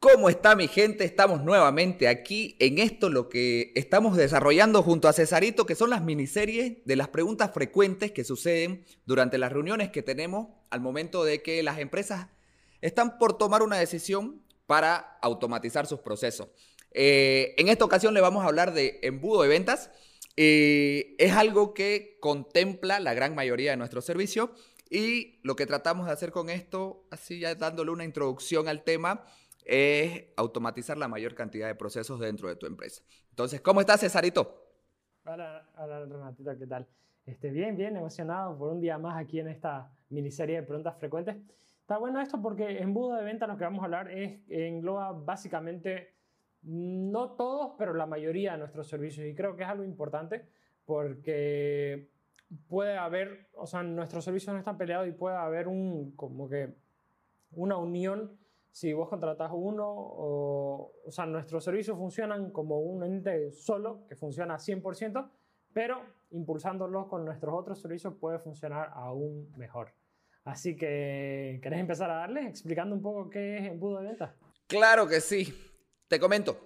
¿Cómo está mi gente? Estamos nuevamente aquí en esto, lo que estamos desarrollando junto a Cesarito, que son las miniseries de las preguntas frecuentes que suceden durante las reuniones que tenemos al momento de que las empresas están por tomar una decisión para automatizar sus procesos. Eh, en esta ocasión le vamos a hablar de embudo de ventas. Eh, es algo que contempla la gran mayoría de nuestros servicios y lo que tratamos de hacer con esto, así ya dándole una introducción al tema, es automatizar la mayor cantidad de procesos dentro de tu empresa. Entonces, ¿cómo estás, Cesarito? Hola, hola Renatito, ¿qué tal? Este, bien, bien, emocionado por un día más aquí en esta miniserie de preguntas frecuentes. Está bueno esto porque en embudo de venta lo que vamos a hablar es engloba básicamente no todos, pero la mayoría de nuestros servicios y creo que es algo importante porque puede haber, o sea, nuestros servicios no están peleados y puede haber un como que una unión si vos contratás uno, o, o sea, nuestros servicios funcionan como un ente solo, que funciona 100%, pero impulsándolos con nuestros otros servicios puede funcionar aún mejor. Así que, ¿querés empezar a darle explicando un poco qué es embudo de venta? Claro que sí. Te comento.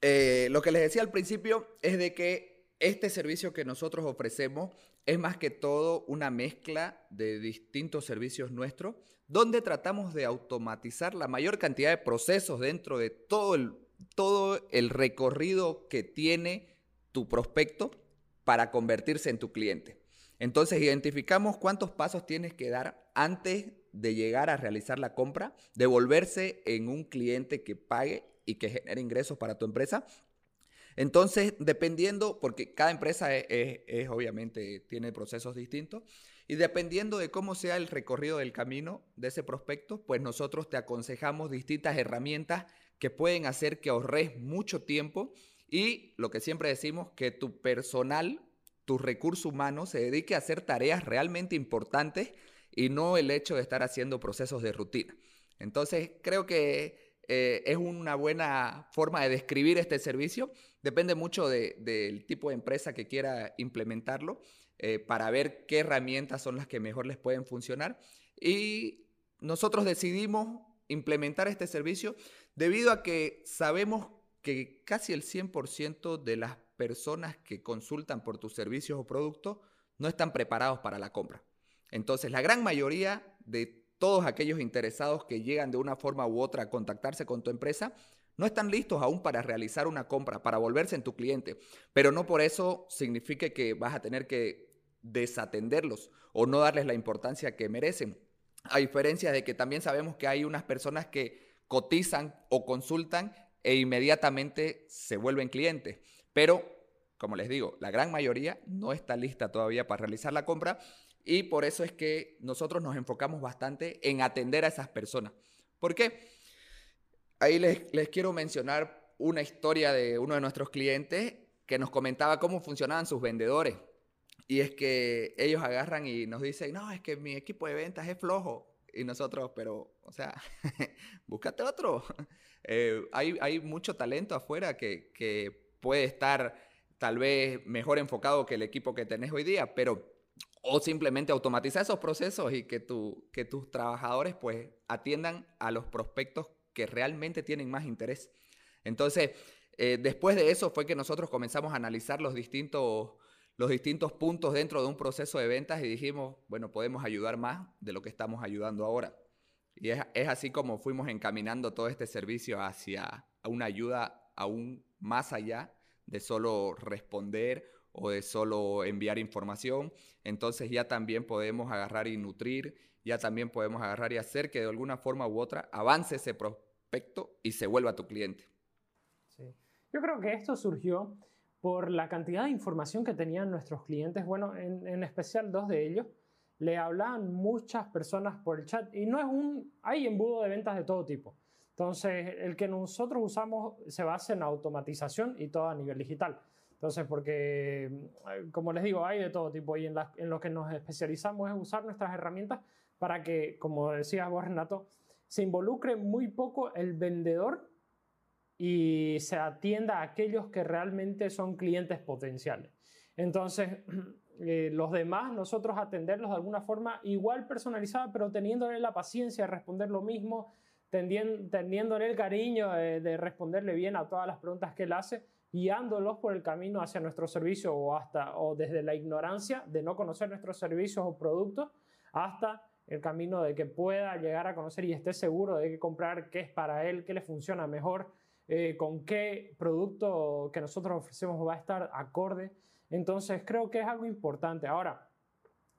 Eh, lo que les decía al principio es de que este servicio que nosotros ofrecemos es más que todo una mezcla de distintos servicios nuestros donde tratamos de automatizar la mayor cantidad de procesos dentro de todo el, todo el recorrido que tiene tu prospecto para convertirse en tu cliente. Entonces identificamos cuántos pasos tienes que dar antes de llegar a realizar la compra, de volverse en un cliente que pague y que genere ingresos para tu empresa. Entonces, dependiendo, porque cada empresa es obviamente tiene procesos distintos, y dependiendo de cómo sea el recorrido del camino de ese prospecto, pues nosotros te aconsejamos distintas herramientas que pueden hacer que ahorres mucho tiempo y lo que siempre decimos, que tu personal, tu recurso humano se dedique a hacer tareas realmente importantes y no el hecho de estar haciendo procesos de rutina. Entonces, creo que eh, es una buena forma de describir este servicio. Depende mucho del tipo de empresa que quiera implementarlo. Eh, para ver qué herramientas son las que mejor les pueden funcionar. Y nosotros decidimos implementar este servicio debido a que sabemos que casi el 100% de las personas que consultan por tus servicios o productos no están preparados para la compra. Entonces, la gran mayoría de todos aquellos interesados que llegan de una forma u otra a contactarse con tu empresa no están listos aún para realizar una compra, para volverse en tu cliente, pero no por eso signifique que vas a tener que desatenderlos o no darles la importancia que merecen. A diferencia de que también sabemos que hay unas personas que cotizan o consultan e inmediatamente se vuelven clientes. Pero, como les digo, la gran mayoría no está lista todavía para realizar la compra y por eso es que nosotros nos enfocamos bastante en atender a esas personas. ¿Por qué? Ahí les, les quiero mencionar una historia de uno de nuestros clientes que nos comentaba cómo funcionaban sus vendedores. Y es que ellos agarran y nos dicen, no, es que mi equipo de ventas es flojo. Y nosotros, pero, o sea, búscate otro. Eh, hay, hay mucho talento afuera que, que puede estar tal vez mejor enfocado que el equipo que tenés hoy día, pero o simplemente automatizar esos procesos y que, tu, que tus trabajadores pues atiendan a los prospectos que realmente tienen más interés. Entonces, eh, después de eso fue que nosotros comenzamos a analizar los distintos los distintos puntos dentro de un proceso de ventas y dijimos, bueno, podemos ayudar más de lo que estamos ayudando ahora. Y es, así como fuimos encaminando todo este servicio hacia una ayuda aún más allá de solo responder o de solo enviar información. Entonces ya también podemos agarrar y nutrir, ya también podemos agarrar y hacer que de alguna forma u otra avance ese prospecto y se vuelva tu cliente. Sí. Yo creo que esto surgió por la cantidad de información que tenían nuestros clientes. Bueno, en, especial dos de ellos, le hablaban muchas personas por el chat y no es un, hay embudo de ventas de todo tipo. Entonces, el que nosotros usamos se basa en automatización y todo a nivel digital. Entonces, porque, mm, como les digo, hay de todo tipo y en, en lo que nos especializamos es usar nuestras herramientas para que, como decías vos, Renato, se involucre muy poco el vendedor y se atienda a aquellos que realmente son clientes potenciales. Entonces, eh, los demás, nosotros atenderlos de alguna forma igual personalizada, pero teniéndole la paciencia de responder lo mismo, teniéndole el cariño de, responderle bien a todas las preguntas que él hace, guiándolos por el camino hacia nuestro servicio o hasta o desde la ignorancia de no conocer nuestros servicios o productos hasta el camino de que pueda llegar a conocer y esté seguro de que comprar qué es para él, qué le funciona mejor, eh, con qué producto que nosotros ofrecemos va a estar acorde. Entonces creo que es algo importante. Ahora,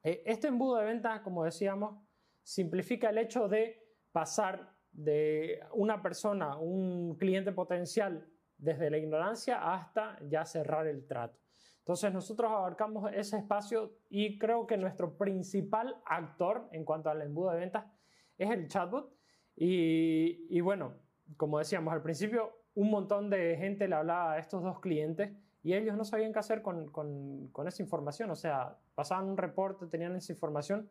eh, este embudo de ventas, como decíamos, simplifica el hecho de pasar de una persona, un cliente potencial, desde la ignorancia hasta ya cerrar el trato. Entonces nosotros abarcamos ese espacio y creo que nuestro principal actor en cuanto al embudo de ventas es el chatbot. Y, bueno, como decíamos al principio, un montón de gente le hablaba a estos dos clientes y ellos no sabían qué hacer con, con esa información. O sea, pasaban un reporte, tenían esa información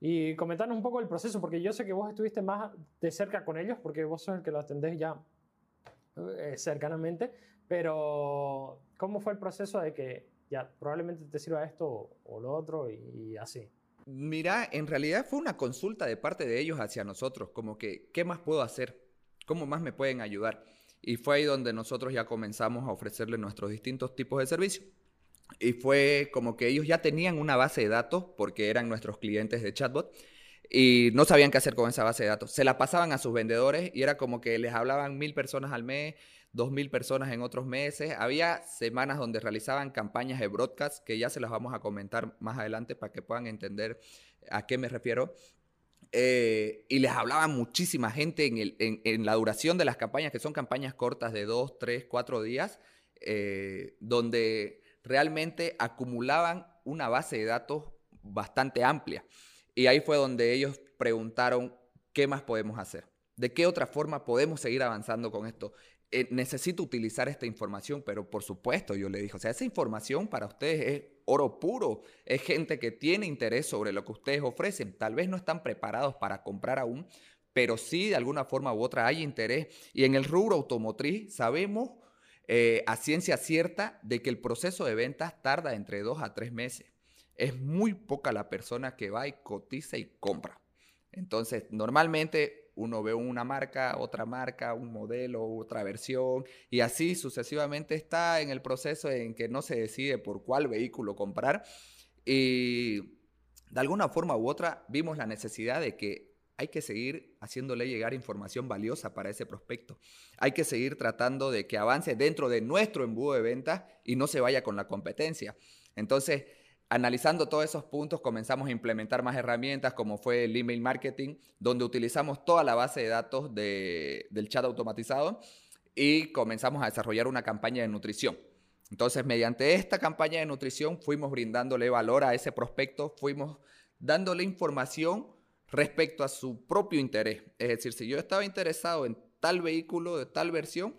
y comentarnos un poco el proceso, porque yo sé que vos estuviste más de cerca con ellos, porque vos sos el que lo atendés ya eh, cercanamente, pero ¿cómo fue el proceso de que ya probablemente te sirva esto o, lo otro y, así? Mira, en realidad fue una consulta de parte de ellos hacia nosotros, como que, ¿qué más puedo hacer? ¿Cómo más me pueden ayudar? Y fue ahí donde nosotros ya comenzamos a ofrecerles nuestros distintos tipos de servicios. Y fue como que ellos ya tenían una base de datos porque eran nuestros clientes de chatbot y no sabían qué hacer con esa base de datos. Se la pasaban a sus vendedores y era como que les hablaban mil personas al mes, dos mil personas en otros meses. Había semanas donde realizaban campañas de broadcast que ya se las vamos a comentar más adelante para que puedan entender a qué me refiero. Eh, y les hablaba muchísima gente en, en, la duración de las campañas, que son campañas cortas de dos, tres, cuatro días, eh, donde realmente acumulaban una base de datos bastante amplia. Y ahí fue donde ellos preguntaron, ¿qué más podemos hacer? ¿De qué otra forma podemos seguir avanzando con esto? Eh, necesito utilizar esta información, pero por supuesto, yo le dije, o sea, esa información para ustedes es oro puro, es gente que tiene interés sobre lo que ustedes ofrecen, tal vez no están preparados para comprar aún, pero sí de alguna forma u otra hay interés. Y en el rubro automotriz sabemos eh, a ciencia cierta de que el proceso de ventas tarda entre dos a tres meses. Es muy poca la persona que va y cotiza y compra. Entonces, normalmente uno ve una marca, otra marca, un modelo, otra versión, y así sucesivamente está en el proceso en que no se decide por cuál vehículo comprar. Y de alguna forma u otra vimos la necesidad de que hay que seguir haciéndole llegar información valiosa para ese prospecto. Hay que seguir tratando de que avance dentro de nuestro embudo de ventas y no se vaya con la competencia. Entonces, analizando todos esos puntos, comenzamos a implementar más herramientas como fue el email marketing, donde utilizamos toda la base de datos del chat automatizado y comenzamos a desarrollar una campaña de nutrición. Entonces, mediante esta campaña de nutrición fuimos brindándole valor a ese prospecto, fuimos dándole información respecto a su propio interés. Es decir, si yo estaba interesado en tal vehículo de tal versión,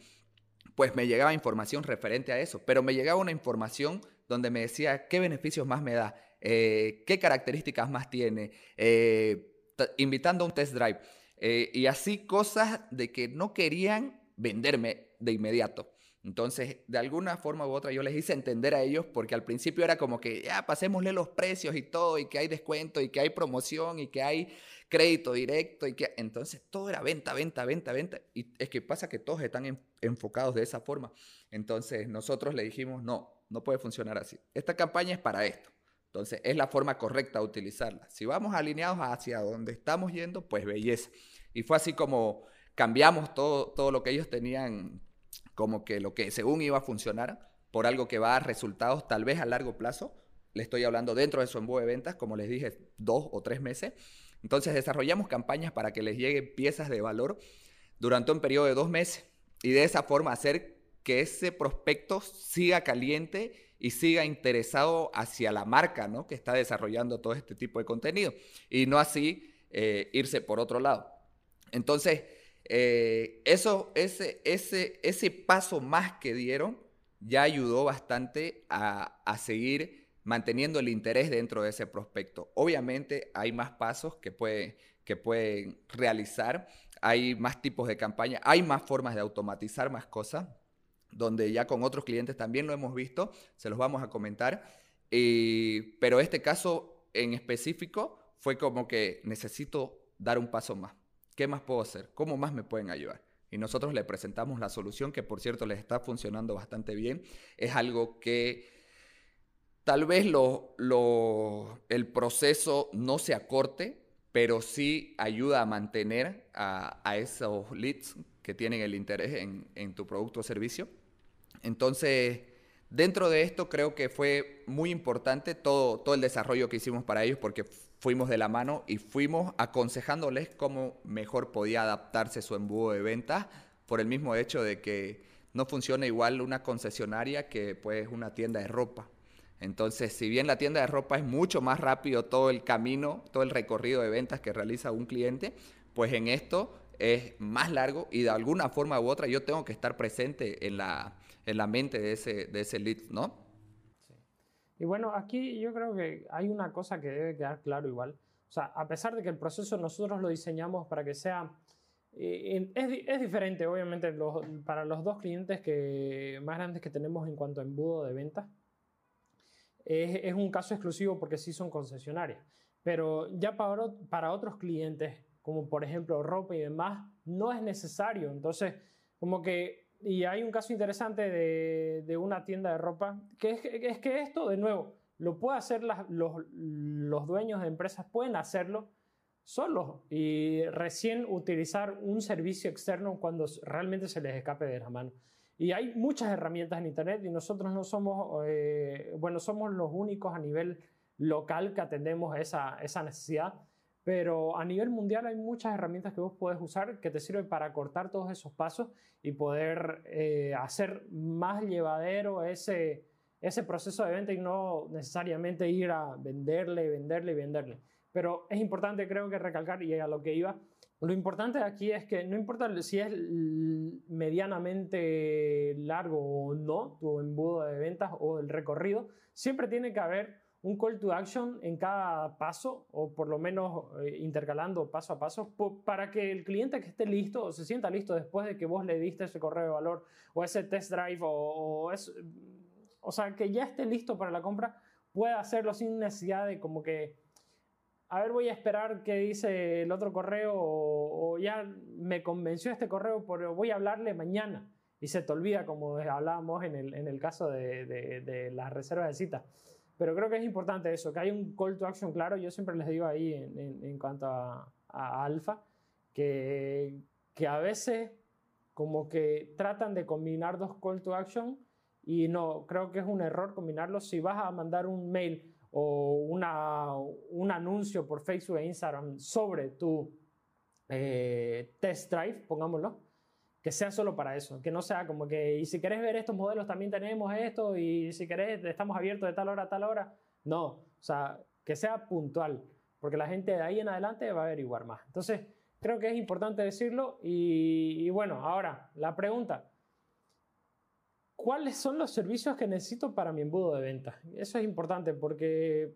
pues me llegaba información referente a eso, pero me llegaba una información donde me decía qué beneficios más me da, eh, qué características más tiene, eh, invitando a un test drive. Eh, y así cosas de que no querían venderme de inmediato. Entonces, de alguna forma u otra, yo les hice entender a ellos, porque al principio era como que, ya, pasémosle los precios y todo, y que hay descuento, y que hay promoción, y que hay crédito directo, y que... Entonces, todo era venta, venta, venta, venta. Y es que pasa que todos están enfocados de esa forma. Entonces, nosotros le dijimos, no, no puede funcionar así. Esta campaña es para esto. Entonces, es la forma correcta de utilizarla. Si vamos alineados hacia donde estamos yendo, pues belleza. Y fue así como cambiamos todo, todo lo que ellos tenían como que lo que según iba a funcionar por algo que va a resultados tal vez a largo plazo. Le estoy hablando dentro de su embudo de ventas, como les dije, dos o tres meses. Entonces desarrollamos campañas para que les lleguen piezas de valor durante un periodo de dos meses y de esa forma hacer que ese prospecto siga caliente y siga interesado hacia la marca ¿no? que está desarrollando todo este tipo de contenido y no así eh, irse por otro lado. Entonces, eh, eso, ese, ese, ese paso más que dieron ya ayudó bastante a, a, seguir manteniendo el interés dentro de ese prospecto. Obviamente hay más pasos que, puede, que pueden realizar, hay más tipos de campaña, hay más formas de automatizar más cosas, donde ya con otros clientes también lo hemos visto, se los vamos a comentar, pero este caso en específico fue como que necesito dar un paso más ¿Qué más puedo hacer? ¿Cómo más me pueden ayudar? Y nosotros le presentamos la solución que, por cierto, les está funcionando bastante bien. Es algo que tal vez el proceso no se acorte, pero sí ayuda a mantener a, esos leads que tienen el interés en, en tu producto o servicio. Entonces, dentro de esto creo que fue muy importante todo, todo el desarrollo que hicimos para ellos porque fuimos de la mano y fuimos aconsejándoles cómo mejor podía adaptarse su embudo de ventas por el mismo hecho de que no funciona igual una concesionaria que pues una tienda de ropa. Entonces, si bien la tienda de ropa es mucho más rápido todo el camino, todo el recorrido de ventas que realiza un cliente, pues en esto es más largo y de alguna forma u otra yo tengo que estar presente en la, en la mente de ese, de ese lead, ¿no? Y bueno, aquí yo creo que hay una cosa que debe quedar claro igual. O sea, a pesar de que el proceso nosotros lo diseñamos para que sea... Eh, es, diferente, obviamente, para los dos clientes que, más grandes que tenemos en cuanto a embudo de venta. Es, un caso exclusivo porque sí son concesionarias. Pero ya para, para otros clientes, como por ejemplo ropa y demás, no es necesario. Entonces, como que y hay un caso interesante de, de una tienda de ropa, que es, que esto, de nuevo, lo pueden hacer los, los dueños de empresas, pueden hacerlo solos y recién utilizar un servicio externo cuando realmente se les escape de la mano. Y hay muchas herramientas en Internet y nosotros no somos, eh, bueno, somos los únicos a nivel local que atendemos esa, esa necesidad. Pero a nivel mundial hay muchas herramientas que vos puedes usar que te sirven para cortar todos esos pasos y poder eh, hacer más llevadero ese, ese proceso de venta y no necesariamente ir a venderle, venderle y venderle. Pero es importante, creo que recalcar, y a lo que iba, lo importante aquí es que no importa si es medianamente largo o no tu embudo de ventas o el recorrido, siempre tiene que haber un call to action en cada paso, o por lo menos eh, intercalando paso a paso, para que el cliente que esté listo o se sienta listo después de que vos le diste ese correo de valor o ese test drive o, es, o sea, que ya esté listo para la compra, pueda hacerlo sin necesidad de como que, a ver, voy a esperar que dice el otro correo o, ya me convenció este correo, pero voy a hablarle mañana y se te olvida, como hablábamos en el, en el caso de, de, de las reservas de cita. Pero creo que es importante eso, que hay un call to action claro. Yo siempre les digo ahí en, en, cuanto a, a alfa, que, que a veces como que tratan de combinar dos call to action y no, creo que es un error combinarlos. Si vas a mandar un mail o una, un anuncio por Facebook e Instagram sobre tu eh, test drive, pongámoslo, que sea solo para eso, que no sea como que, y si querés ver estos modelos también tenemos esto, y si querés estamos abiertos de tal hora a tal hora. No, o sea, que sea puntual, porque la gente de ahí en adelante va a averiguar más. Entonces, creo que es importante decirlo y, bueno, ahora, la pregunta, ¿cuáles son los servicios que necesito para mi embudo de venta? Eso es importante porque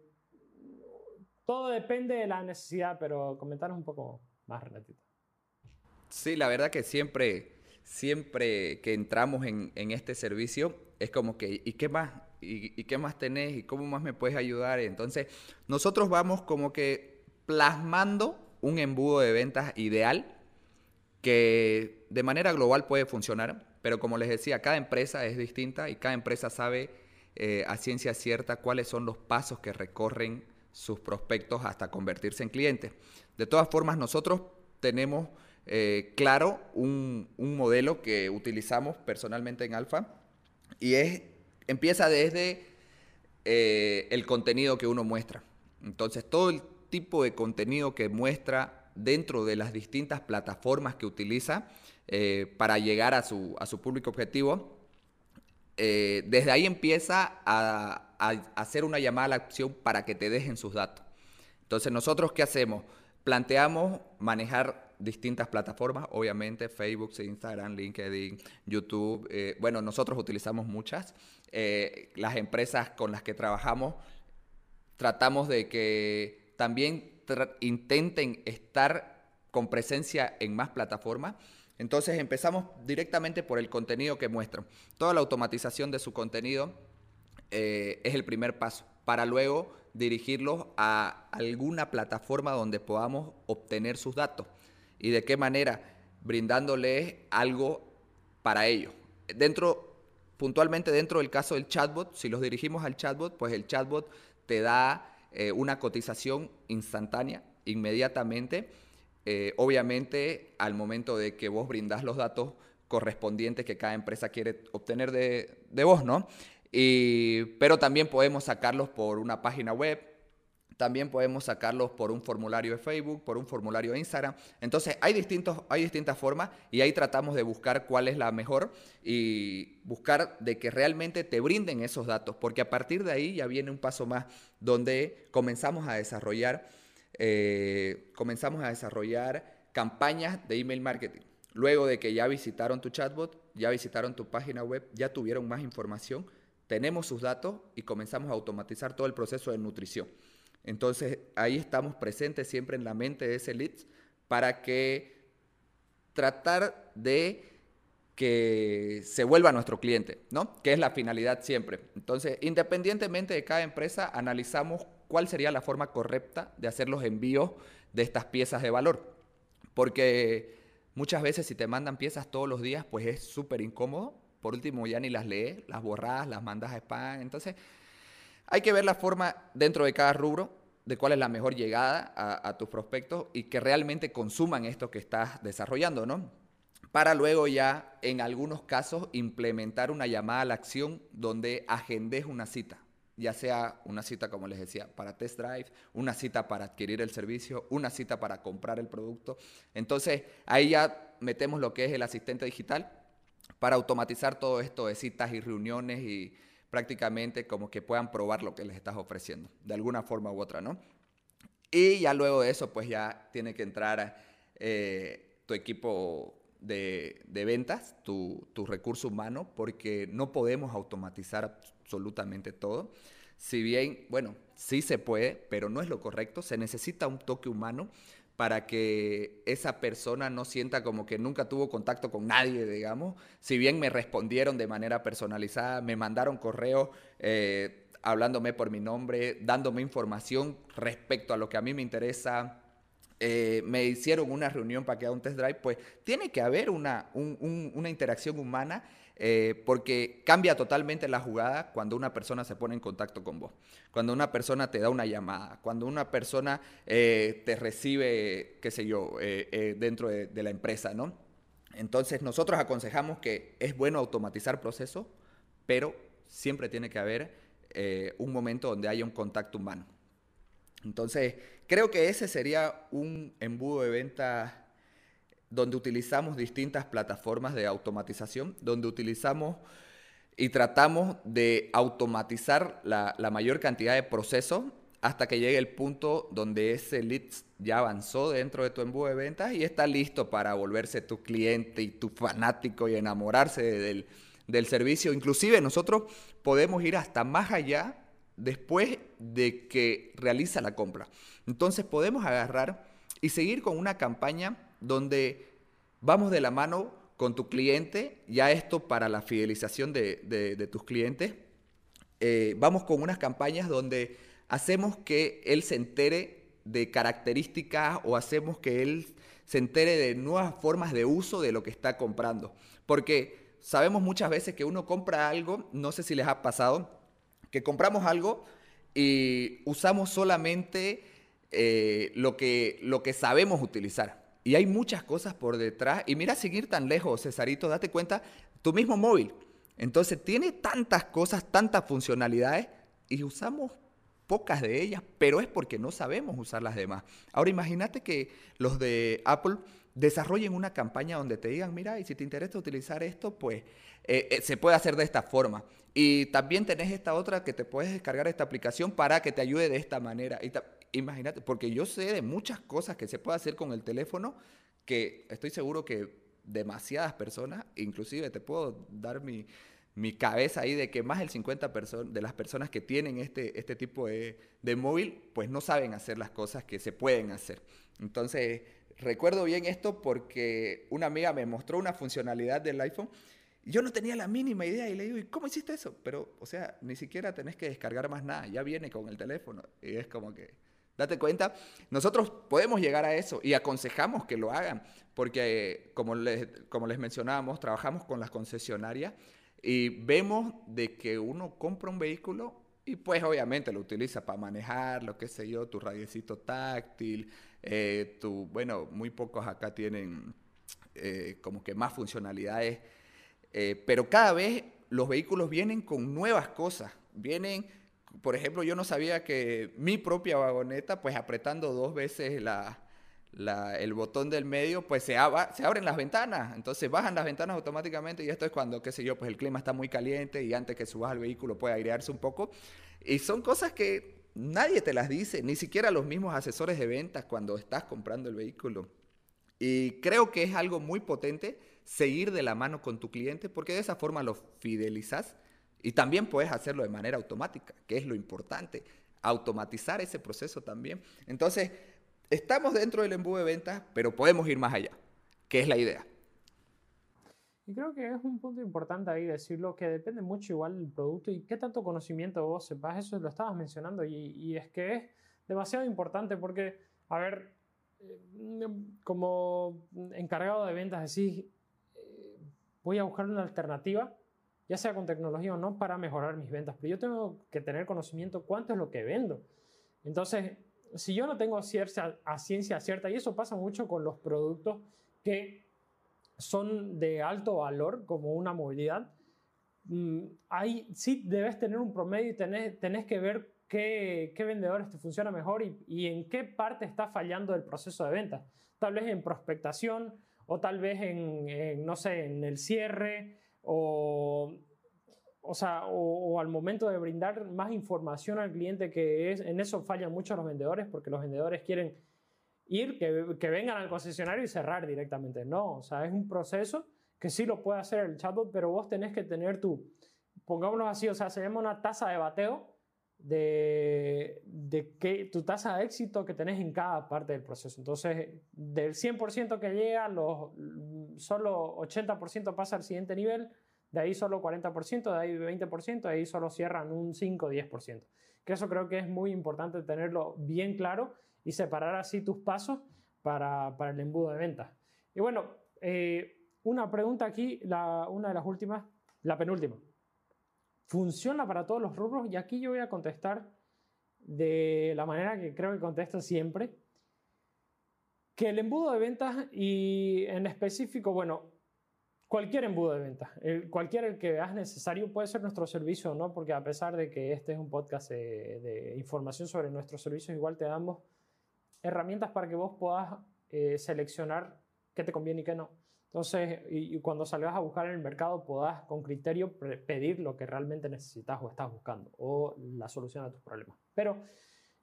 todo depende de la necesidad, pero comentaros un poco más, Renatito. Sí, la verdad que siempre siempre que entramos en, este servicio es como que, ¿y qué más? ¿Y, qué más tenés? ¿Y cómo más me puedes ayudar? Entonces, nosotros vamos como que plasmando un embudo de ventas ideal que de manera global puede funcionar, pero como les decía, cada empresa es distinta y cada empresa sabe eh, a ciencia cierta cuáles son los pasos que recorren sus prospectos hasta convertirse en clientes. De todas formas, nosotros tenemos eh, claro un, modelo que utilizamos personalmente en Alfa y es, empieza desde eh, el contenido que uno muestra. Entonces, todo el tipo de contenido que muestra dentro de las distintas plataformas que utiliza eh, para llegar a su, a su público objetivo, desde ahí empieza a, hacer una llamada a la acción para que te dejen sus datos. Entonces, nosotros, ¿qué hacemos? Planteamos manejar distintas plataformas, obviamente Facebook, Instagram, LinkedIn, YouTube. Eh, bueno, nosotros utilizamos muchas. Eh, las empresas con las que trabajamos tratamos de que también intenten estar con presencia en más plataformas. Entonces empezamos directamente por el contenido que muestran. Toda la automatización de su contenido eh, es el primer paso para luego dirigirlos a alguna plataforma donde podamos obtener sus datos. y de qué manera, brindándoles algo para ellos. Dentro, puntualmente dentro del caso del chatbot, si los dirigimos al chatbot, pues el chatbot te da eh, una cotización instantánea, inmediatamente. Eh, obviamente, al momento de que vos brindás los datos correspondientes que cada empresa quiere obtener de, de vos, ¿no? Y, pero también podemos sacarlos por una página web, también podemos sacarlos por un formulario de Facebook, por un formulario de Instagram. Entonces, hay, distintos, hay distintas formas y ahí tratamos de buscar cuál es la mejor y buscar de que realmente te brinden esos datos, porque a partir de ahí ya viene un paso más donde comenzamos a desarrollar, eh, comenzamos a desarrollar campañas de email marketing. Luego de que ya visitaron tu chatbot, ya visitaron tu página web, ya tuvieron más información, tenemos sus datos y comenzamos a automatizar todo el proceso de nutrición. Entonces ahí estamos presentes siempre en la mente de ese lead para que tratar de que se vuelva nuestro cliente, ¿no? Que es la finalidad siempre. Entonces, independientemente de cada empresa, analizamos cuál sería la forma correcta de hacer los envíos de estas piezas de valor. Porque muchas veces si te mandan piezas todos los días, pues es súper incómodo. Por último, ya ni las lees, las borras, las mandas a spam. Entonces, hay que ver la forma dentro de cada rubro de cuál es la mejor llegada a, tus prospectos y que realmente consuman esto que estás desarrollando, ¿no? Para luego ya, en algunos casos, implementar una llamada a la acción donde agendes una cita, ya sea una cita, como les decía, para test drive, una cita para adquirir el servicio, una cita para comprar el producto. Entonces, ahí ya metemos lo que es el asistente digital para automatizar todo esto de citas y reuniones y prácticamente como que puedan probar lo que les estás ofreciendo, de alguna forma u otra, ¿no? Y ya luego de eso, pues ya tiene que entrar eh, tu equipo de, ventas, tu, tu, recurso humano, porque no podemos automatizar absolutamente todo. Si bien, bueno, sí se puede, pero no es lo correcto, se necesita un toque humano para que esa persona no sienta como que nunca tuvo contacto con nadie, digamos. Si bien me respondieron de manera personalizada, me mandaron correo eh, hablándome por mi nombre, dándome información respecto a lo que a mí me interesa, eh, me hicieron una reunión para que haga un test drive, pues tiene que haber una, una interacción humana eh, porque cambia totalmente la jugada cuando una persona se pone en contacto con vos, cuando una persona te da una llamada, cuando una persona eh, te recibe, qué sé yo, dentro de, de, la empresa, ¿no? Entonces nosotros aconsejamos que es bueno automatizar procesos, pero siempre tiene que haber un momento donde haya un contacto humano. Entonces, creo que ese sería un embudo de venta donde utilizamos distintas plataformas de automatización, donde utilizamos y tratamos de automatizar la, mayor cantidad de procesos hasta que llegue el punto donde ese lead ya avanzó dentro de tu embudo de ventas y está listo para volverse tu cliente y tu fanático y enamorarse del, del servicio. Inclusive nosotros podemos ir hasta más allá después de que realiza la compra. Entonces podemos agarrar y seguir con una campaña donde vamos de la mano con tu cliente, ya esto para la fidelización de, tus clientes. Eh, vamos con unas campañas donde hacemos que él se entere de características o hacemos que él se entere de nuevas formas de uso de lo que está comprando. Porque sabemos muchas veces que uno compra algo, no sé si les ha pasado, que compramos algo y usamos solamente eh, lo, que, lo que sabemos utilizar. Y hay muchas cosas por detrás. Y mira, seguir tan lejos, Cesarito, date cuenta, tu mismo móvil. Entonces tiene tantas cosas, tantas funcionalidades y usamos pocas de ellas, pero es porque no sabemos usar las demás. Ahora imagínate que los de Apple desarrollen una campaña donde te digan, mira, y si te interesa utilizar esto, pues eh, eh, se puede hacer de esta forma. Y también tenés esta otra que te puedes descargar esta aplicación para que te ayude de esta manera. Imagínate, porque yo sé de muchas cosas que se puede hacer con el teléfono que estoy seguro que demasiadas personas, inclusive te puedo dar mi, cabeza ahí de que más del 50% de las personas que tienen este, este tipo de, de móvil, pues no saben hacer las cosas que se pueden hacer. Entonces, recuerdo bien esto porque una amiga me mostró una funcionalidad del iPhone yo no tenía la mínima idea y le digo, ¿y cómo hiciste eso? Pero, o sea, ni siquiera tenés que descargar más nada, ya viene con el teléfono. Y es como que, Date cuenta, nosotros podemos llegar a eso y aconsejamos que lo hagan, porque como les, como les mencionábamos, trabajamos con las concesionarias y vemos de que uno compra un vehículo y pues obviamente lo utiliza para manejar, lo que sé yo, tu radiecito táctil, eh, tu, bueno, muy pocos acá tienen eh, como que más funcionalidades, eh, pero cada vez los vehículos vienen con nuevas cosas, vienen, por ejemplo, yo no sabía que mi propia vagoneta, pues apretando dos veces la, el botón del medio, pues se, abren las ventanas. Entonces bajan las ventanas automáticamente y esto es cuando, qué sé yo, pues el clima está muy caliente y antes que subas al vehículo puede airearse un poco. Y son cosas que nadie te las dice, ni siquiera los mismos asesores de ventas cuando estás comprando el vehículo. Y creo que es algo muy potente seguir de la mano con tu cliente porque de esa forma lo fidelizas y también puedes hacerlo de manera automática, que es lo importante, automatizar ese proceso también. Entonces, estamos dentro del embudo de ventas, pero podemos ir más allá, que es la idea. Y creo que es un punto importante ahí decirlo, que depende mucho igual del producto y qué tanto conocimiento vos sepas, eso lo estabas mencionando y, es que es demasiado importante porque, a ver, eh, como encargado de ventas decís, voy a buscar una alternativa, ya sea con tecnología o no, para mejorar mis ventas, pero yo tengo que tener conocimiento cuánto es lo que vendo. Entonces, si yo no tengo a ciencia cierta, y eso pasa mucho con los productos que son de alto valor, como una movilidad, mm, ahí sí debes tener un promedio y tenés, tenés que ver qué, qué, vendedores te funciona mejor y, y, en qué parte está fallando el proceso de venta. Tal vez en prospectación o tal vez en, no sé, en el cierre o o sea, o, al momento de brindar más información al cliente, que es, en eso fallan mucho los vendedores, porque los vendedores quieren ir, que, que, vengan al concesionario y cerrar directamente. No, o sea, es un proceso que sí lo puede hacer el chatbot, pero vos tenés que tener tu, pongámoslo así, o sea, se llama una tasa de bateo de, de que, tu tasa de éxito que tenés en cada parte del proceso. Entonces, del 100% que llega, los, solo 80% pasa al siguiente nivel, de ahí solo 40%, de ahí 20%, de ahí solo cierran un 5-10%. Que eso creo que es muy importante tenerlo bien claro y separar así tus pasos para, para el embudo de ventas. Y bueno, eh, una pregunta aquí, la, una de las últimas, la penúltima. ¿Funciona para todos los rubros? Y aquí yo voy a contestar de la manera que creo que contesto siempre. Que el embudo de ventas y en específico, bueno, cualquier embudo de venta, cualquier el que veas necesario puede ser nuestro servicio o no, porque a pesar de que este es un podcast de, información sobre nuestros servicios, igual te damos herramientas para que vos puedas eh, seleccionar qué te conviene y qué no. Entonces, y, cuando salgas a buscar en el mercado, puedas con criterio pedir lo que realmente necesitas o estás buscando o la solución a tus problemas. Pero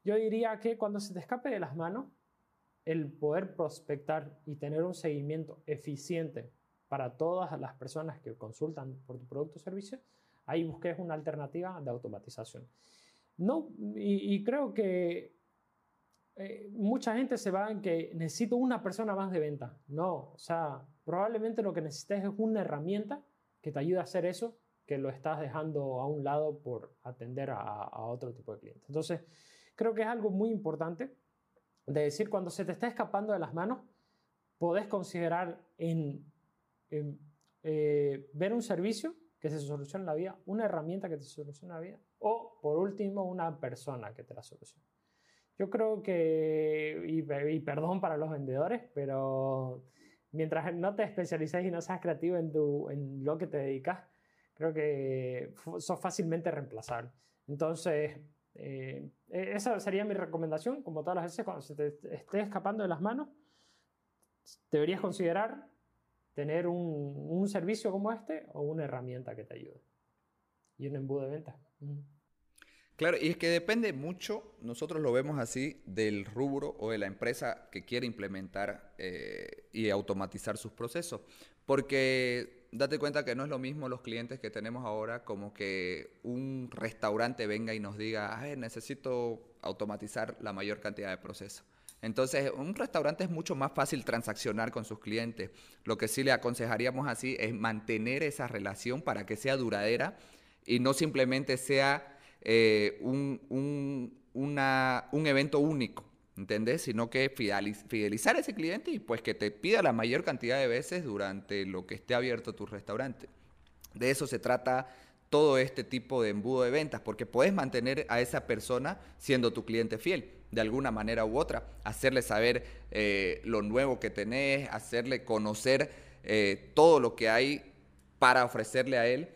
yo diría que cuando se te escape de las manos, el poder prospectar y tener un seguimiento eficiente para todas las personas que consultan por tu producto o servicio, ahí busques una alternativa de automatización. No, y, creo que eh, mucha gente se va en que necesito una persona más de venta. No, o sea, probablemente lo que necesites es una herramienta que te ayude a hacer eso, que lo estás dejando a un lado por atender a, otro tipo de cliente. Entonces, creo que es algo muy importante de decir, cuando se te está escapando de las manos, podés considerar en eh, ver un servicio que se solucione la vida, una herramienta que te solucione la vida, o por último, una persona que te la solucione. Yo creo que, y, perdón para los vendedores, pero mientras no te especialices y no seas creativo en, tu, en lo que te dedicas, creo que sos fácilmente reemplazable. Entonces, eh, e, esa sería mi recomendación, como todas las veces, cuando se te esté escapando de las manos, deberías considerar tener un, servicio como este o una herramienta que te ayude. Y un embudo de venta. Claro, y es que depende mucho, nosotros lo vemos así, del rubro o de la empresa que quiere implementar eh, y automatizar sus procesos. Porque date cuenta que no es lo mismo los clientes que tenemos ahora como que un restaurante venga y nos diga, necesito automatizar la mayor cantidad de procesos. Entonces, un restaurante es mucho más fácil transaccionar con sus clientes. Lo que sí le aconsejaríamos así es mantener esa relación para que sea duradera y no simplemente sea eh, un, un, evento único. ¿entendés? Sino que fidelizar a ese cliente y pues que te pida la mayor cantidad de veces durante lo que esté abierto tu restaurante. De eso se trata todo este tipo de embudo de ventas, porque puedes mantener a esa persona siendo tu cliente fiel, de alguna manera u otra, hacerle saber eh, lo nuevo que tenés, hacerle conocer eh, todo lo que hay para ofrecerle a él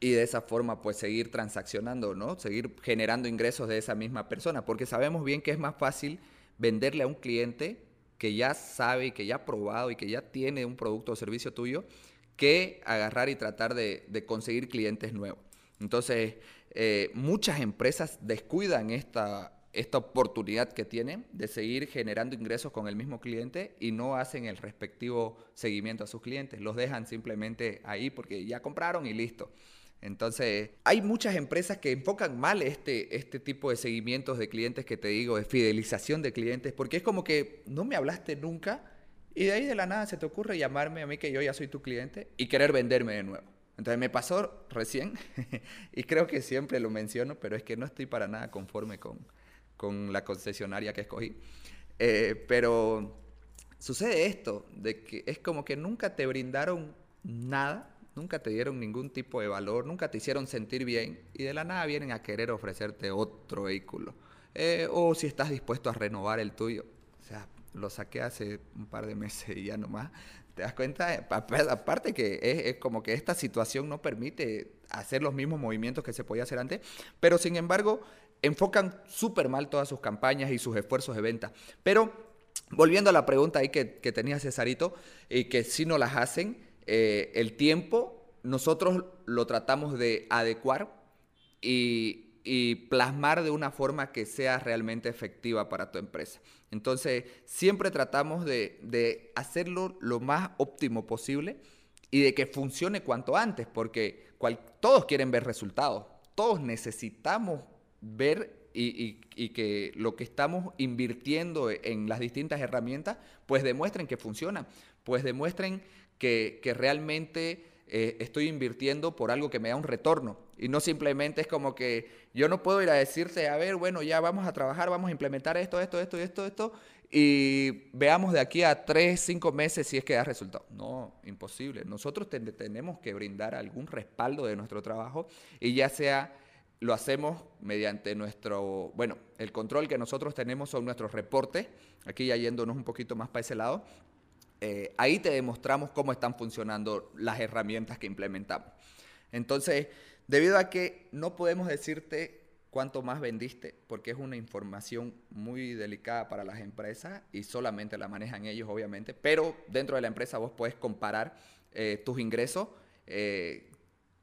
y de esa forma pues seguir transaccionando, ¿no? Seguir generando ingresos de esa misma persona, porque sabemos bien que es más fácil venderle a un cliente que ya sabe, que ya ha probado y que ya tiene un producto o servicio tuyo, que agarrar y tratar de, conseguir clientes nuevos. Entonces, eh, muchas empresas descuidan esta, esta oportunidad que tienen de seguir generando ingresos con el mismo cliente y no hacen el respectivo seguimiento a sus clientes. Los dejan simplemente ahí porque ya compraron y listo. Entonces, hay muchas empresas que enfocan mal este, este tipo de seguimientos de clientes que te digo, de fidelización de clientes, porque es como que no me hablaste nunca y de ahí de la nada se te ocurre llamarme a mí que yo ya soy tu cliente y querer venderme de nuevo. Entonces me pasó recién y creo que siempre lo menciono, pero es que no estoy para nada conforme con, con la concesionaria que escogí. Eh, pero sucede esto, de que es como que nunca te brindaron nada nunca te dieron ningún tipo de valor, nunca te hicieron sentir bien y de la nada vienen a querer ofrecerte otro vehículo. Eh, o si estás dispuesto a renovar el tuyo. O sea, lo saqué hace un par de meses y ya nomás. ¿Te das cuenta? Aparte que es, como que esta situación no permite hacer los mismos movimientos que se podía hacer antes, pero sin embargo enfocan súper mal todas sus campañas y sus esfuerzos de venta. Pero volviendo a la pregunta ahí que, que tenía Cesarito, y que si no las hacen, eh, el tiempo nosotros lo tratamos de adecuar y, plasmar de una forma que sea realmente efectiva para tu empresa. Entonces, siempre tratamos de, hacerlo lo más óptimo posible y de que funcione cuanto antes, porque todos quieren ver resultados, todos necesitamos ver y, y, que lo que estamos invirtiendo en las distintas herramientas, pues demuestren que funcionan, pues demuestren que, realmente eh, estoy invirtiendo por algo que me da un retorno. Y no simplemente es como que yo no puedo ir a decirte, a ver, bueno, ya vamos a trabajar, vamos a implementar esto, esto, esto, esto, esto, y veamos de aquí a tres, cinco meses si es que da resultado. No, imposible. Nosotros tenemos que brindar algún respaldo de nuestro trabajo y ya sea lo hacemos mediante nuestro, bueno, el control que nosotros tenemos son nuestros reportes, aquí ya yéndonos un poquito más para ese lado, eh, ahí te demostramos cómo están funcionando las herramientas que implementamos. Entonces, debido a que no podemos decirte cuánto más vendiste, porque es una información muy delicada para las empresas y solamente la manejan ellos, obviamente, pero dentro de la empresa vos puedes comparar eh, tus ingresos, eh,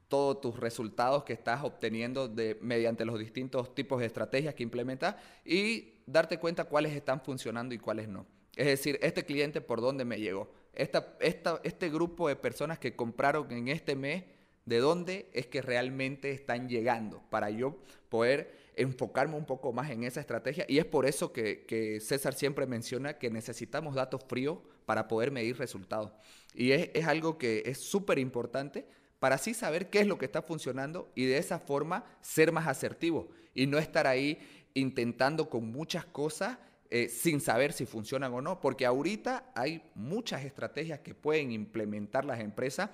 todos tus resultados que estás obteniendo de, mediante los distintos tipos de estrategias que implementas y darte cuenta cuáles están funcionando y cuáles no. Es decir, este cliente por dónde me llegó. Esta, este grupo de personas que compraron en este mes, ¿de dónde es que realmente están llegando? Para yo poder enfocarme un poco más en esa estrategia. Y es por eso que, César siempre menciona que necesitamos datos fríos para poder medir resultados. Y es, es algo que es súper importante para así saber qué es lo que está funcionando y de esa forma ser más asertivo y no estar ahí intentando con muchas cosas eh, sin saber si funcionan o no, porque ahorita hay muchas estrategias que pueden implementar las empresas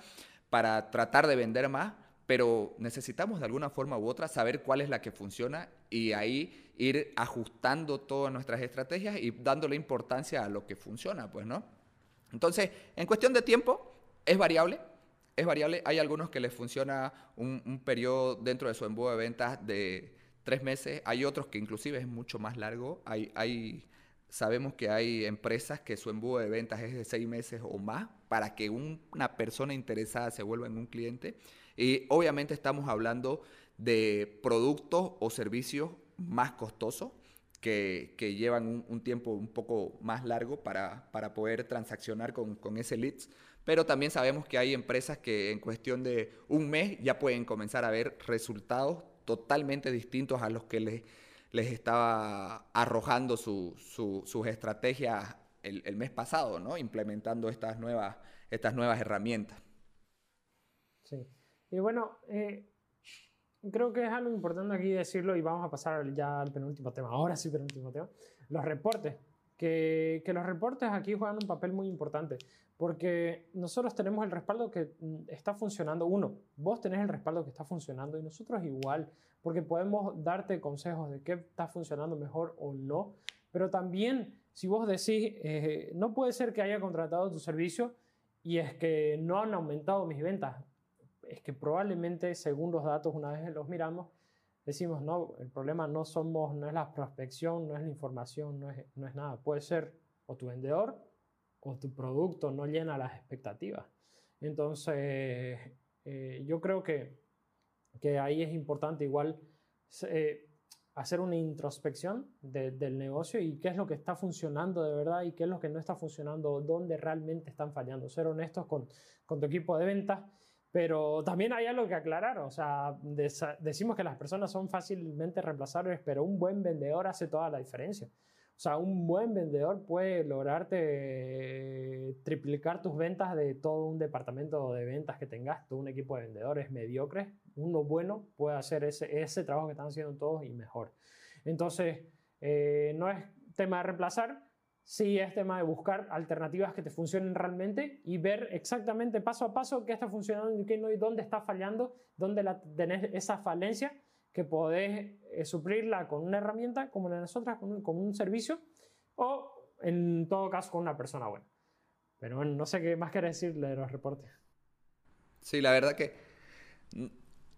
para tratar de vender más, pero necesitamos de alguna forma u otra saber cuál es la que funciona y ahí ir ajustando todas nuestras estrategias y dándole importancia a lo que funciona, pues, ¿no? Entonces, en cuestión de tiempo, es variable, es variable. Hay algunos que les funciona un, un periodo dentro de su embudo de ventas de tres meses. Hay otros que inclusive es mucho más largo. Hay, hay, sabemos que hay empresas que su embudo de ventas es de seis meses o más para que una persona interesada se vuelva en un cliente. Y obviamente estamos hablando de productos o servicios más costosos que, que llevan un, tiempo un poco más largo para, para poder transaccionar con, con ese leads. Pero también sabemos que hay empresas que en cuestión de un mes ya pueden comenzar a ver resultados totalmente distintos a los que les, les estaba arrojando su, sus estrategias el, mes pasado, ¿no? Implementando estas nuevas, estas nuevas herramientas. Sí. Y bueno, eh, creo que es algo importante aquí decirlo y vamos a pasar ya al penúltimo tema. Ahora sí, penúltimo tema. los reportes. Que, que, los reportes aquí juegan un papel muy importante, porque nosotros tenemos el respaldo que mm, está funcionando. Uno, vos tenés el respaldo que está funcionando y nosotros igual, porque podemos darte consejos de qué está funcionando mejor o no, pero también si vos decís, eh, no puede ser que haya contratado tu servicio y es que no han aumentado mis ventas, es que probablemente según los datos, una vez los miramos, decimos, no, el problema no somos, no es la prospección, no es la información, no es, no es nada. Puede ser o tu vendedor o tu producto no llena las expectativas. Entonces, eh, yo creo que, que, ahí es importante igual eh, hacer una introspección del negocio y qué es lo que está funcionando de verdad y qué es lo que no está funcionando, dónde realmente están fallando. Ser honestos con, con tu equipo de ventas pero también hay algo que aclarar, o sea, decimos que las personas son fácilmente reemplazables, pero un buen vendedor hace toda la diferencia. O sea, un buen vendedor puede lograrte eh, triplicar tus ventas de todo un departamento de ventas que tengas, todo un equipo de vendedores mediocres. Uno bueno puede hacer ese, ese trabajo que están haciendo todos y mejor. Entonces, eh, no es tema de reemplazar, sí es tema de buscar alternativas que te funcionen realmente y ver exactamente paso a paso qué está funcionando y qué no y dónde está fallando, dónde la, tenés esa falencia que podés eh, suplirla con una herramienta como la de nosotras, con un, servicio o en todo caso con una persona buena. Pero bueno, no sé qué más querés decirle de los reportes. Sí, la verdad que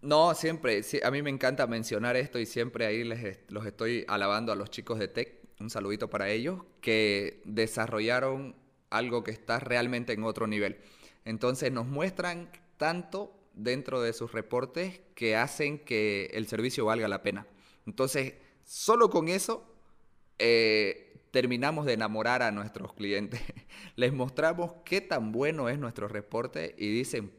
no, siempre, a mí me encanta mencionar esto y siempre ahí les, los estoy alabando a los chicos de Tech un saludito para ellos, que desarrollaron algo que está realmente en otro nivel. Entonces nos muestran tanto dentro de sus reportes que hacen que el servicio valga la pena. Entonces, solo con eso eh, terminamos de enamorar a nuestros clientes. Les mostramos qué tan bueno es nuestro reporte y dicen,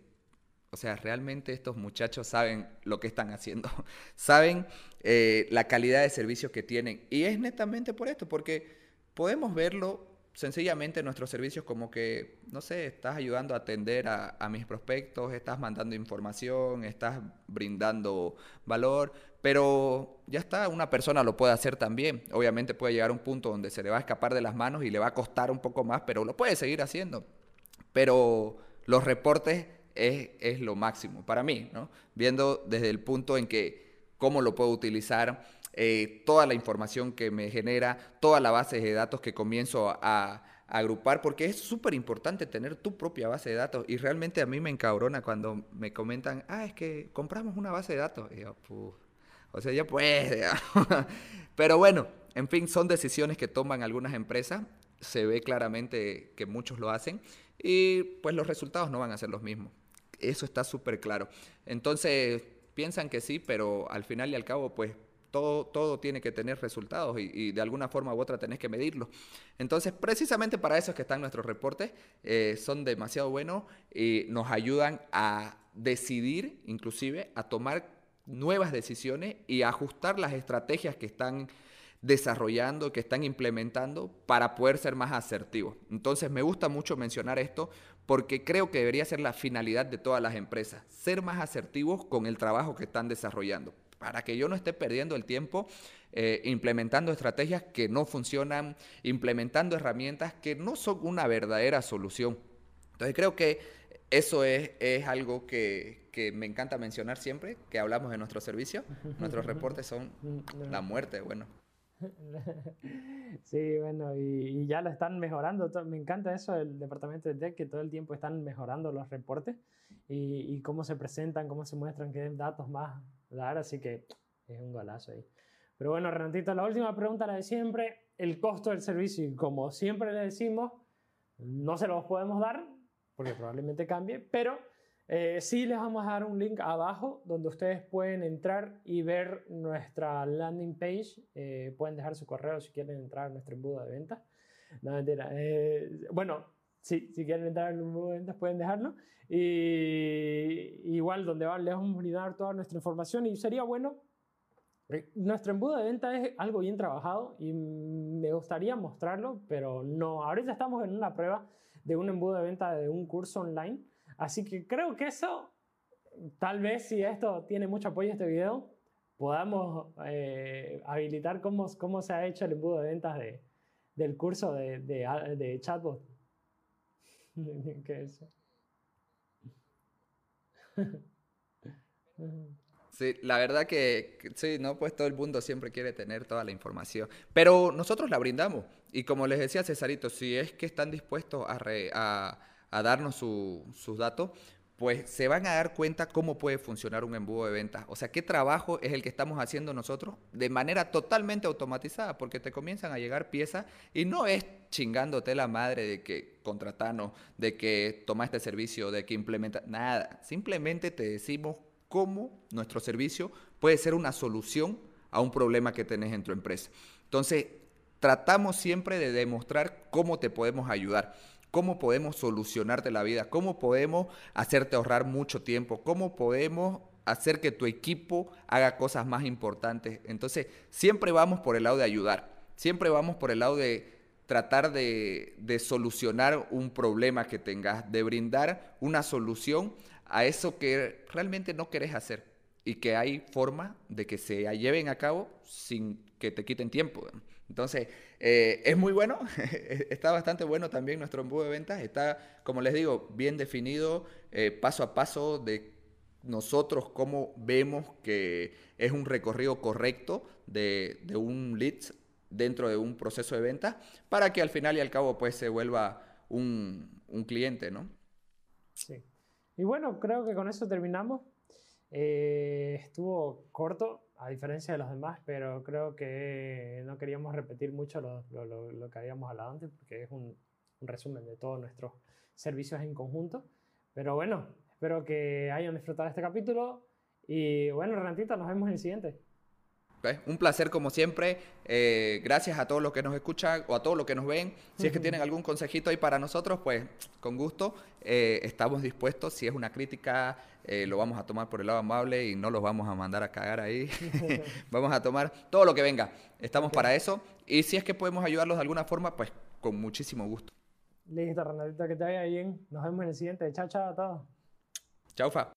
o sea, realmente estos muchachos saben lo que están haciendo, saben eh, la calidad de servicios que tienen. Y es netamente por esto, porque podemos verlo sencillamente en nuestros servicios como que, no sé, estás ayudando a atender a, a, mis prospectos, estás mandando información, estás brindando valor, pero ya está, una persona lo puede hacer también. Obviamente puede llegar a un punto donde se le va a escapar de las manos y le va a costar un poco más, pero lo puede seguir haciendo. Pero los reportes es, lo máximo para mí, ¿no? Viendo desde el punto en que cómo lo puedo utilizar, eh, toda la información que me genera, toda la base de datos que comienzo a, agrupar, porque es súper importante tener tu propia base de datos. Y realmente a mí me encabrona cuando me comentan, ah, es que compramos una base de datos. Y yo, o sea, ya puede. Pero bueno, en fin, son decisiones que toman algunas empresas. Se ve claramente que muchos lo hacen y pues los resultados no van a ser los mismos. Eso está súper claro. Entonces, piensan que sí, pero al final y al cabo, pues todo, todo tiene que tener resultados y, de alguna forma u otra tenés que medirlo. Entonces, precisamente para eso es que están nuestros reportes, eh, son demasiado buenos y nos ayudan a decidir, inclusive, a tomar nuevas decisiones y a ajustar las estrategias que están desarrollando, que están implementando para poder ser más asertivos. Entonces me gusta mucho mencionar esto porque creo que debería ser la finalidad de todas las empresas, ser más asertivos con el trabajo que están desarrollando, para que yo no esté perdiendo el tiempo eh, implementando estrategias que no funcionan, implementando herramientas que no son una verdadera solución. Entonces creo que eso es, es algo que, que me encanta mencionar siempre, que hablamos de nuestro servicio. Nuestros reportes son la muerte, bueno. Sí, bueno, y, ya lo están mejorando. Me encanta eso del departamento de tech, que todo el tiempo están mejorando los reportes y, cómo se presentan, cómo se muestran, qué datos más dar, así que es un golazo ahí. Pero bueno, Renatito, la última pregunta, la de siempre, el costo del servicio, y como siempre le decimos, no se los podemos dar, porque probablemente cambie, pero eh, sí les vamos a dar un link abajo donde ustedes pueden entrar y ver nuestra landing page. Eh, pueden dejar su correo si quieren entrar a nuestro embudo de ventas. Eh, bueno, sí, si quieren entrar en ventas pueden dejarlo. Y igual donde les vamos a brindar toda nuestra información y sería bueno. Nuestro embudo de ventas es algo bien trabajado y me gustaría mostrarlo, pero no. Ahorita estamos en una prueba de un embudo de venta de un curso online Así que creo que eso, tal vez si esto tiene mucho apoyo este video, podamos eh, habilitar cómo, cómo se ha hecho el embudo de ventas de, del curso de, de, de chatbot. ¿Qué es? Sí, la verdad que, sí, ¿no? Pues todo el mundo siempre quiere tener toda la información. Pero nosotros la brindamos. Y como les decía Cesarito, si es que están dispuestos a, a, darnos sus datos, pues se van a dar cuenta cómo puede funcionar un embudo de ventas. O sea, qué trabajo es el que estamos haciendo nosotros de manera totalmente automatizada, porque te comienzan a llegar piezas y no es chingándote la madre de que contratanos, de que toma este servicio, de que implementa, nada. Simplemente te decimos cómo nuestro servicio puede ser una solución a un problema que tenés en tu empresa. Entonces, tratamos siempre de demostrar cómo te podemos ayudar, cómo podemos solucionarte la vida, cómo podemos hacerte ahorrar mucho tiempo, cómo podemos hacer que tu equipo haga cosas más importantes. Entonces, siempre vamos por el lado de ayudar, siempre vamos por el lado de tratar de, solucionar un problema que tengas, de brindar una solución a eso que realmente no querés hacer y que hay forma de que se lleven a cabo sin que te quiten tiempo. Entonces, eh, es muy bueno, está bastante bueno también nuestro embudo de ventas, está, como les digo, bien definido eh, paso a paso de nosotros cómo vemos que es un recorrido correcto de, de un lead dentro de un proceso de venta para que al final y al cabo pues se vuelva un, un cliente, ¿no? Sí. Y bueno, creo que con eso terminamos. Eh, estuvo corto, a diferencia de los demás, pero creo que no queríamos repetir mucho lo, lo, lo que habíamos hablado antes, porque es un, un, resumen de todos nuestros servicios en conjunto. Pero bueno, espero que hayan disfrutado este capítulo. Y bueno, Renatita, nos vemos en el siguiente. Un placer como siempre. Eh, gracias a todos los que nos escuchan o a todos los que nos ven. Si es que tienen algún consejito ahí para nosotros, pues con gusto eh, estamos dispuestos. Si es una crítica, eh, lo vamos a tomar por el lado amable y no los vamos a mandar a cagar ahí. vamos a tomar todo lo que venga. Estamos para eso. Y si es que podemos ayudarlos de alguna forma, pues con muchísimo gusto. Listo, Renatita, que te vaya bien. Nos vemos en el siguiente. Chao, chao a todos. Chau, Fa.